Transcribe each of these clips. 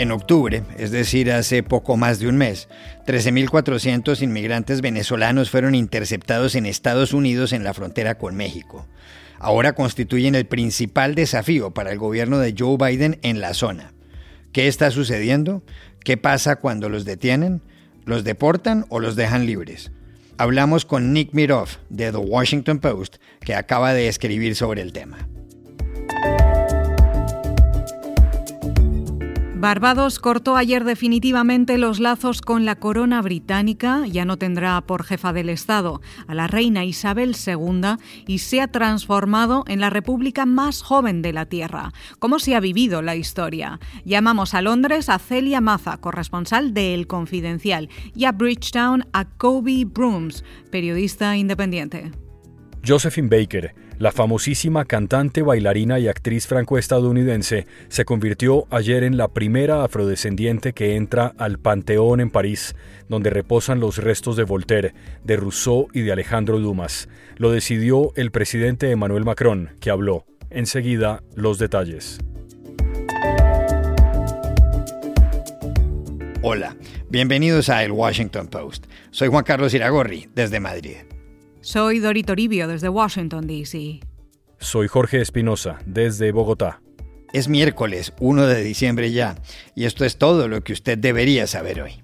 En octubre, es decir, hace poco más de un mes, 13.400 inmigrantes venezolanos fueron interceptados en Estados Unidos en la frontera con México. Ahora constituyen el principal desafío para el gobierno de Joe Biden en la zona. ¿Qué está sucediendo? ¿Qué pasa cuando los detienen? ¿Los deportan o los dejan libres? Hablamos con Nick Miroff de The Washington Post, que acaba de escribir sobre el tema. Barbados cortó ayer definitivamente los lazos con la corona británica, ya no tendrá por jefa del Estado a la reina Isabel II y se ha transformado en la república más joven de la Tierra. ¿Cómo se ha vivido la historia? Llamamos a Londres a Celia Maza, corresponsal de El Confidencial, y a Bridgetown a Kobe Brooms, periodista independiente. Josephine Baker la famosísima cantante, bailarina y actriz franco-estadounidense se convirtió ayer en la primera afrodescendiente que entra al Panteón en París, donde reposan los restos de Voltaire, de Rousseau y de Alejandro Dumas. Lo decidió el presidente Emmanuel Macron, que habló. Enseguida, los detalles. Hola, bienvenidos a El Washington Post. Soy Juan Carlos Iragorri, desde Madrid. Soy Dori Toribio desde Washington, D.C. Soy Jorge Espinosa desde Bogotá. Es miércoles 1 de diciembre ya, y esto es todo lo que usted debería saber hoy.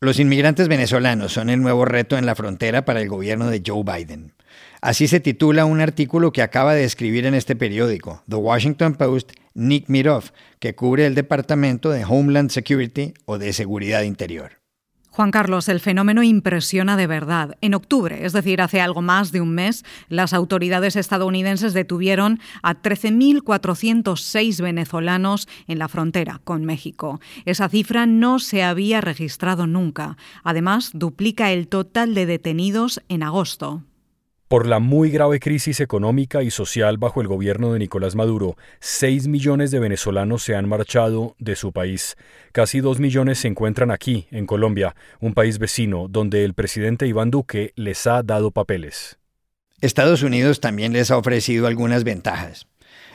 Los inmigrantes venezolanos son el nuevo reto en la frontera para el gobierno de Joe Biden. Así se titula un artículo que acaba de escribir en este periódico, The Washington Post, Nick Miroff, que cubre el Departamento de Homeland Security o de Seguridad Interior. Juan Carlos, el fenómeno impresiona de verdad. En octubre, es decir, hace algo más de un mes, las autoridades estadounidenses detuvieron a 13.406 venezolanos en la frontera con México. Esa cifra no se había registrado nunca. Además, duplica el total de detenidos en agosto. Por la muy grave crisis económica y social bajo el gobierno de Nicolás Maduro, 6 millones de venezolanos se han marchado de su país. Casi 2 millones se encuentran aquí, en Colombia, un país vecino, donde el presidente Iván Duque les ha dado papeles. Estados Unidos también les ha ofrecido algunas ventajas.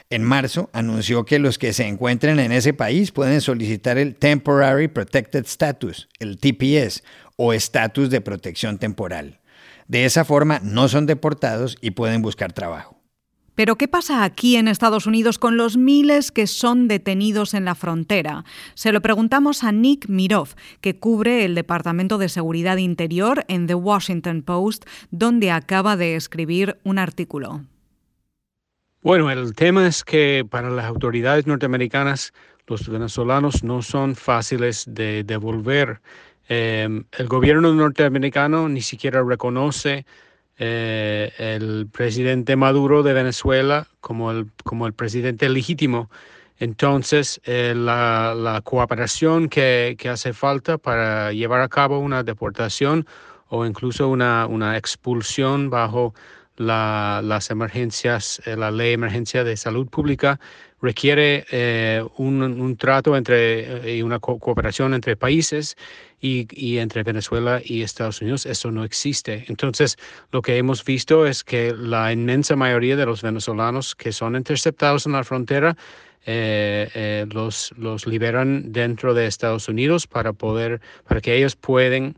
En marzo anunció que los que se encuentren en ese país pueden solicitar el Temporary Protected Status, el TPS, o estatus de protección temporal. De esa forma no son deportados y pueden buscar trabajo. Pero ¿qué pasa aquí en Estados Unidos con los miles que son detenidos en la frontera? Se lo preguntamos a Nick Miroff, que cubre el Departamento de Seguridad Interior en The Washington Post, donde acaba de escribir un artículo. Bueno, el tema es que para las autoridades norteamericanas los venezolanos no son fáciles de devolver Em, el gobierno norteamericano ni siquiera reconoce eh, el presidente Maduro de Venezuela como el, como el presidente legítimo. Entonces, eh, la, cooperación que, hace falta para llevar a cabo una deportación o incluso una, una expulsión bajo las emergencias, eh, la ley de emergencia de salud pública requiere eh, un, trato entre y una cooperación entre países y, entre Venezuela y Estados Unidos. Eso no existe. Entonces, lo que hemos visto es que la inmensa mayoría de los venezolanos que son interceptados en la frontera eh, los, los liberan dentro de Estados Unidos para poder, para que ellos puedan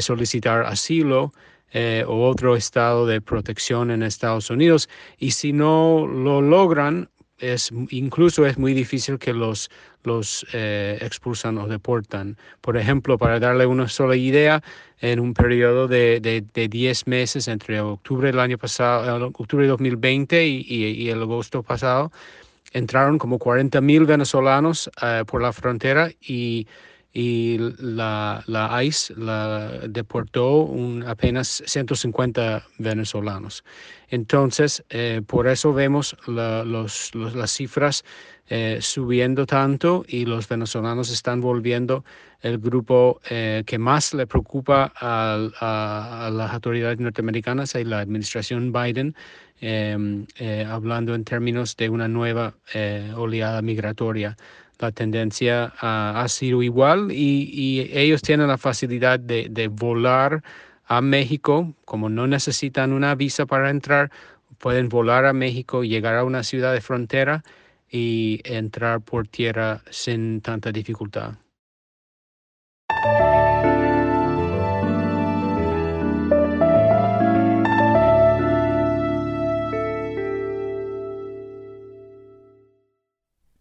solicitar asilo eh, o otro estado de protección en Estados Unidos. Y si no lo logran, es, incluso es muy difícil que los, los eh, expulsan o deportan. Por ejemplo, para darle una sola idea, en un periodo de, de, 10 meses entre octubre del año pasado, octubre de 2020 y, y, el agosto pasado, entraron como 40 mil venezolanos eh, por la frontera y y la, ICE la deportó un, apenas 150 venezolanos. Entonces, eh, por eso vemos las cifras eh, subiendo tanto y los venezolanos están volviendo el grupo eh, que más le preocupa a, las autoridades norteamericanas y la administración Biden, em, hablando en términos de una nueva oleada migratoria la tendencia ha sido igual y, ellos tienen la facilidad de, volar a México, como no necesitan una visa para entrar, pueden volar a México, llegar a una ciudad de frontera y entrar por tierra sin tanta dificultad.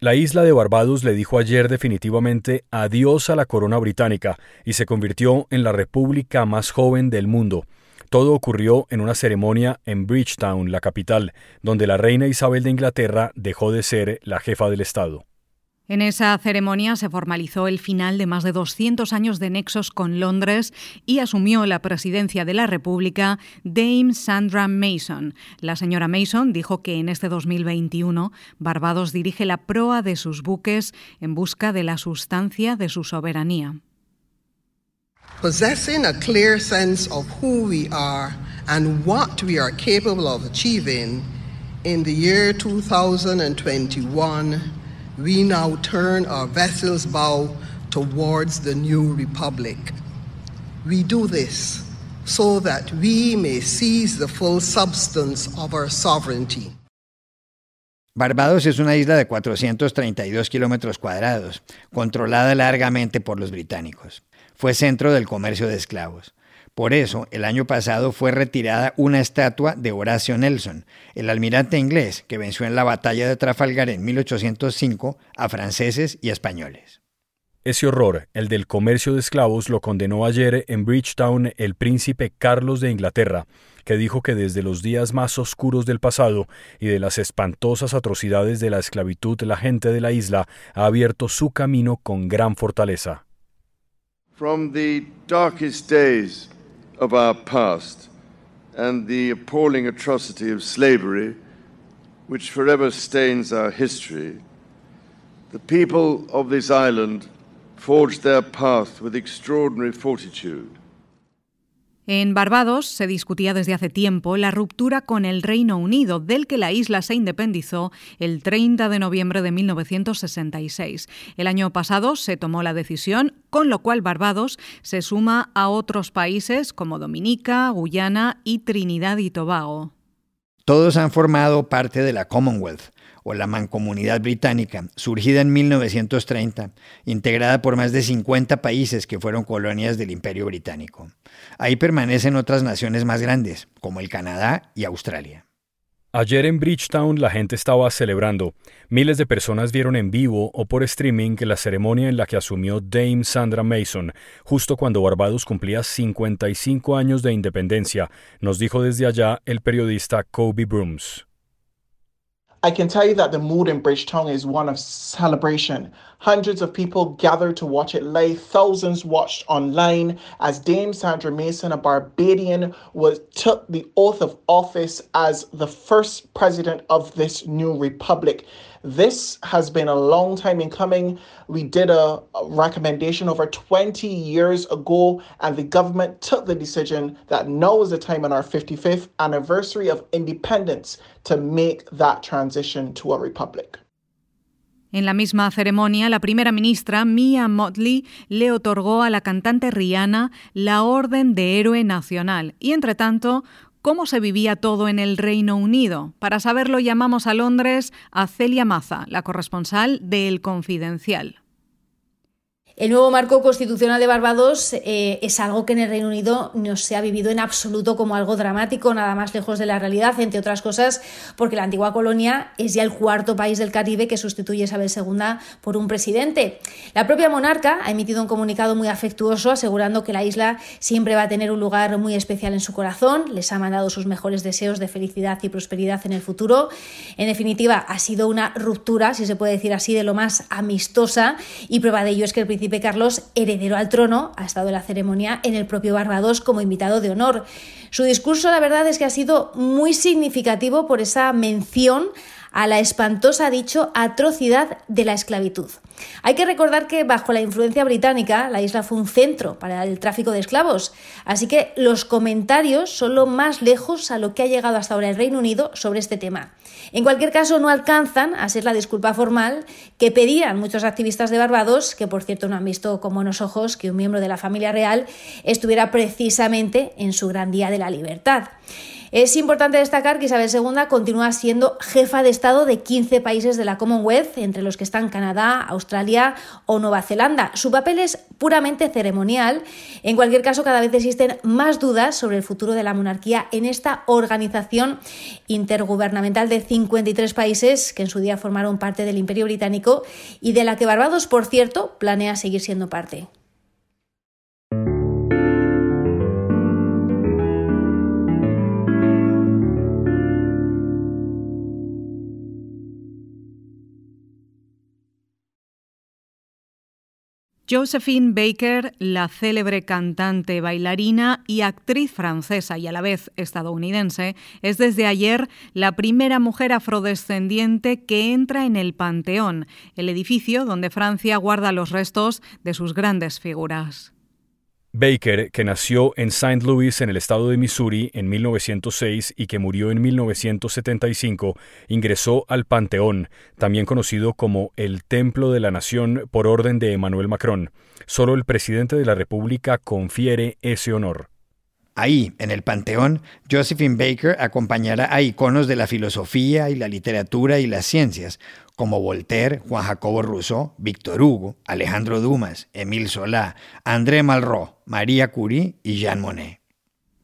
La isla de Barbados le dijo ayer definitivamente adiós a la corona británica y se convirtió en la república más joven del mundo. Todo ocurrió en una ceremonia en Bridgetown, la capital, donde la reina Isabel de Inglaterra dejó de ser la jefa del Estado. En esa ceremonia se formalizó el final de más de 200 años de nexos con Londres y asumió la presidencia de la República Dame Sandra Mason. La señora Mason dijo que en este 2021 Barbados dirige la proa de sus buques en busca de la sustancia de su soberanía. Possessing a clear sense of who we are and what we are capable of achieving in the year 2021 we now turn our vessels bow towards the new republic. We do this so that we may seize the full substance of our sovereignty. Barbados es una isla de 432 kilómetros cuadrados, controlada largamente por los británicos. Fue centro del comercio de esclavos. Por eso, el año pasado fue retirada una estatua de Horacio Nelson, el almirante inglés que venció en la batalla de Trafalgar en 1805 a franceses y españoles. Ese horror, el del comercio de esclavos, lo condenó ayer en Bridgetown el príncipe Carlos de Inglaterra, que dijo que desde los días más oscuros del pasado y de las espantosas atrocidades de la esclavitud la gente de la isla ha abierto su camino con gran fortaleza. From the darkest days of our past and the appalling atrocity of slavery, which forever stains our history, the people of this island forged their path with extraordinary fortitude. En Barbados se discutía desde hace tiempo la ruptura con el Reino Unido, del que la isla se independizó el 30 de noviembre de 1966. El año pasado se tomó la decisión, con lo cual Barbados se suma a otros países como Dominica, Guyana y Trinidad y Tobago. Todos han formado parte de la Commonwealth, o la Mancomunidad Británica, surgida en 1930, integrada por más de 50 países que fueron colonias del Imperio Británico. Ahí permanecen otras naciones más grandes, como el Canadá y Australia. Ayer en Bridgetown la gente estaba celebrando. Miles de personas vieron en vivo o por streaming la ceremonia en la que asumió Dame Sandra Mason, justo cuando Barbados cumplía 55 años de independencia, nos dijo desde allá el periodista Kobe Brooms. I can tell you that the mood in Bridgetown is one of celebration. Hundreds of people gathered to watch it live. Thousands watched online as Dame Sandra Mason, a Barbadian, was took the oath of office as the first president of this new republic. This has been a long time in coming. We did a, a, recommendation over 20 years ago, and the government took the decision that now is the time on our 55th anniversary of independence to make that transition to a republic. En la misma ceremonia, la primera ministra Mia Motley le otorgó a la cantante Rihanna la Orden de Héroe Nacional y, entre tanto, cómo se vivía todo en el Reino Unido. Para saberlo llamamos a Londres a Celia Maza, la corresponsal de El Confidencial. El nuevo marco constitucional de Barbados eh, es algo que en el Reino Unido no se ha vivido en absoluto como algo dramático, nada más lejos de la realidad, entre otras cosas porque la antigua colonia es ya el cuarto país del Caribe que sustituye a Isabel II por un presidente. La propia monarca ha emitido un comunicado muy afectuoso asegurando que la isla siempre va a tener un lugar muy especial en su corazón, les ha mandado sus mejores deseos de felicidad y prosperidad en el futuro. En definitiva, ha sido una ruptura, si se puede decir así, de lo más amistosa y prueba de ello es que el Carlos, heredero al trono, ha estado en la ceremonia en el propio Barbados como invitado de honor. Su discurso, la verdad, es que ha sido muy significativo por esa mención a la espantosa, dicho, atrocidad de la esclavitud. Hay que recordar que bajo la influencia británica la isla fue un centro para el tráfico de esclavos, así que los comentarios son lo más lejos a lo que ha llegado hasta ahora el Reino Unido sobre este tema. En cualquier caso, no alcanzan a ser la disculpa formal que pedían muchos activistas de Barbados, que por cierto no han visto con buenos ojos que un miembro de la familia real estuviera precisamente en su gran día de la libertad. Es importante destacar que Isabel II continúa siendo jefa de Estado de 15 países de la Commonwealth, entre los que están Canadá, Australia o Nueva Zelanda. Su papel es puramente ceremonial. En cualquier caso, cada vez existen más dudas sobre el futuro de la monarquía en esta organización intergubernamental de 53 países que en su día formaron parte del Imperio Británico y de la que Barbados, por cierto, planea seguir siendo parte. Josephine Baker, la célebre cantante, bailarina y actriz francesa y a la vez estadounidense, es desde ayer la primera mujer afrodescendiente que entra en el Panteón, el edificio donde Francia guarda los restos de sus grandes figuras. Baker, que nació en St. Louis en el estado de Missouri en 1906 y que murió en 1975, ingresó al Panteón, también conocido como el Templo de la Nación por orden de Emmanuel Macron. Solo el presidente de la República confiere ese honor. Ahí, en el Panteón, Josephine Baker acompañará a iconos de la filosofía y la literatura y las ciencias, como Voltaire, Juan Jacobo Rousseau, Víctor Hugo, Alejandro Dumas, Émile Solá, André Malraux, María Curie y Jean Monnet.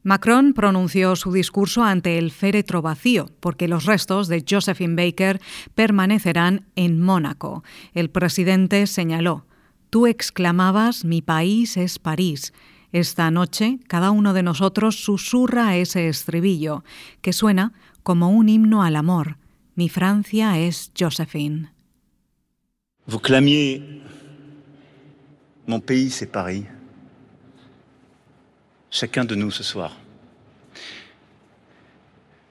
Macron pronunció su discurso ante el féretro vacío, porque los restos de Josephine Baker permanecerán en Mónaco. El presidente señaló, Tú exclamabas, mi país es París. Esta noche cada uno de nosotros susurra ese estribillo, que suena como un himno al amor. Mi Francia es Josephine. Vous clamiez Mon pays c'est Paris. Chacun de nous ce soir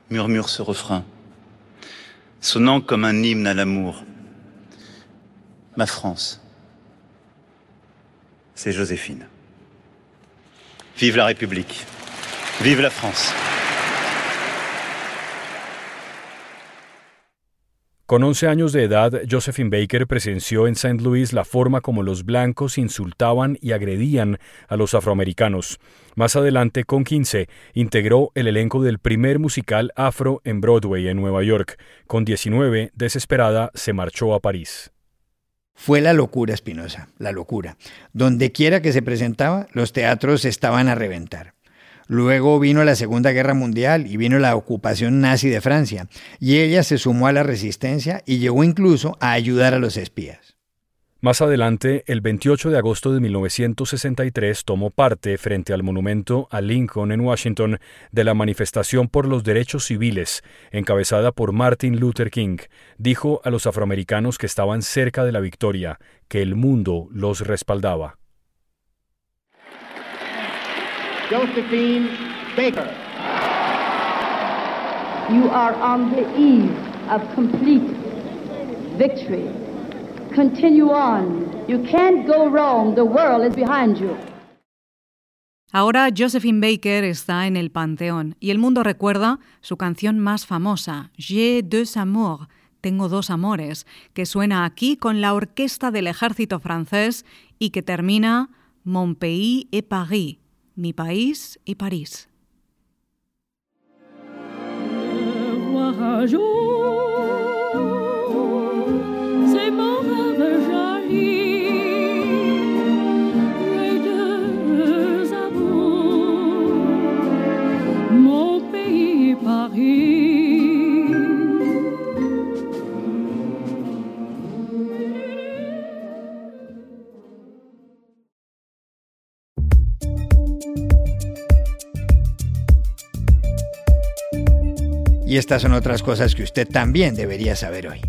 murmure ce refrain, sonnant comme un hymne à l'amour. Ma France, c'est Joséphine. Vive la République. Vive la France. Con 11 años de edad, Josephine Baker presenció en St. Louis la forma como los blancos insultaban y agredían a los afroamericanos. Más adelante, con 15, integró el elenco del primer musical afro en Broadway en Nueva York. Con 19, desesperada, se marchó a París. Fue la locura, Espinosa, la locura. Donde quiera que se presentaba, los teatros estaban a reventar. Luego vino la Segunda Guerra Mundial y vino la ocupación nazi de Francia, y ella se sumó a la resistencia y llegó incluso a ayudar a los espías. Más adelante, el 28 de agosto de 1963, tomó parte, frente al monumento a Lincoln en Washington, de la manifestación por los derechos civiles, encabezada por Martin Luther King. Dijo a los afroamericanos que estaban cerca de la victoria, que el mundo los respaldaba. Josephine Baker. You are on the eve of complete victory. Continue on. You can't go wrong. The world is behind you. Ahora Josephine Baker está en el Panteón y el mundo recuerda su canción más famosa, J'ai deux amours, Tengo dos amores, que suena aquí con la orquesta del ejército francés y que termina Mon pays et Paris, mi país y París. Y estas son otras cosas que usted también debería saber hoy.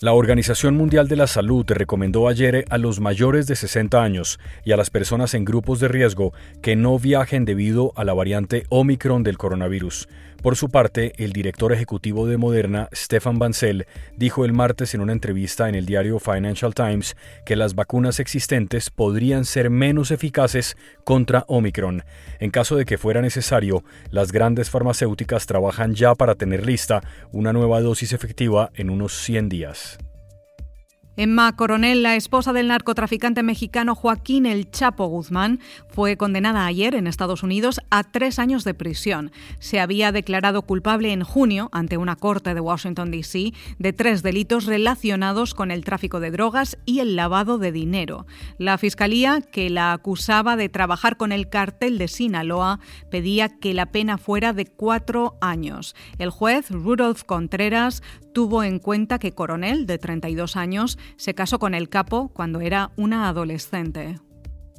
La Organización Mundial de la Salud recomendó ayer a los mayores de 60 años y a las personas en grupos de riesgo que no viajen debido a la variante Omicron del coronavirus. Por su parte, el director ejecutivo de Moderna, Stefan Bancel, dijo el martes en una entrevista en el diario Financial Times que las vacunas existentes podrían ser menos eficaces contra Omicron. En caso de que fuera necesario, las grandes farmacéuticas trabajan ya para tener lista una nueva dosis efectiva en unos 100 días. Emma Coronel, la esposa del narcotraficante mexicano Joaquín El Chapo Guzmán, fue condenada ayer en Estados Unidos a tres años de prisión. Se había declarado culpable en junio ante una corte de Washington, D.C., de tres delitos relacionados con el tráfico de drogas y el lavado de dinero. La fiscalía, que la acusaba de trabajar con el cartel de Sinaloa, pedía que la pena fuera de cuatro años. El juez Rudolf Contreras tuvo en cuenta que Coronel, de 32 años, se casó con el capo cuando era una adolescente.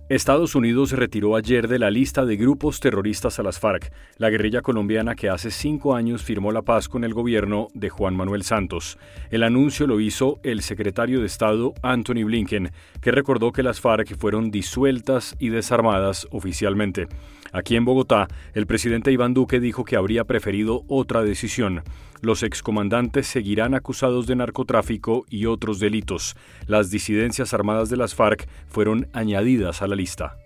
Estados Unidos retiró ayer de la lista de grupos terroristas a las FARC, la guerrilla colombiana que hace cinco años firmó la paz con el gobierno de Juan Manuel Santos. El anuncio lo hizo el secretario de Estado Anthony Blinken, que recordó que las FARC fueron disueltas y desarmadas oficialmente. Aquí en Bogotá, el presidente Iván Duque dijo que habría preferido otra decisión. Los excomandantes seguirán acusados de narcotráfico y otros delitos. Las disidencias armadas de las FARC fueron añadidas a la lista.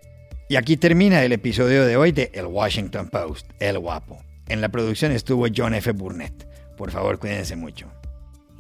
Y aquí termina el episodio de hoy de El Washington Post, El Guapo. En la producción estuvo John F. Burnett. Por favor, cuídense mucho.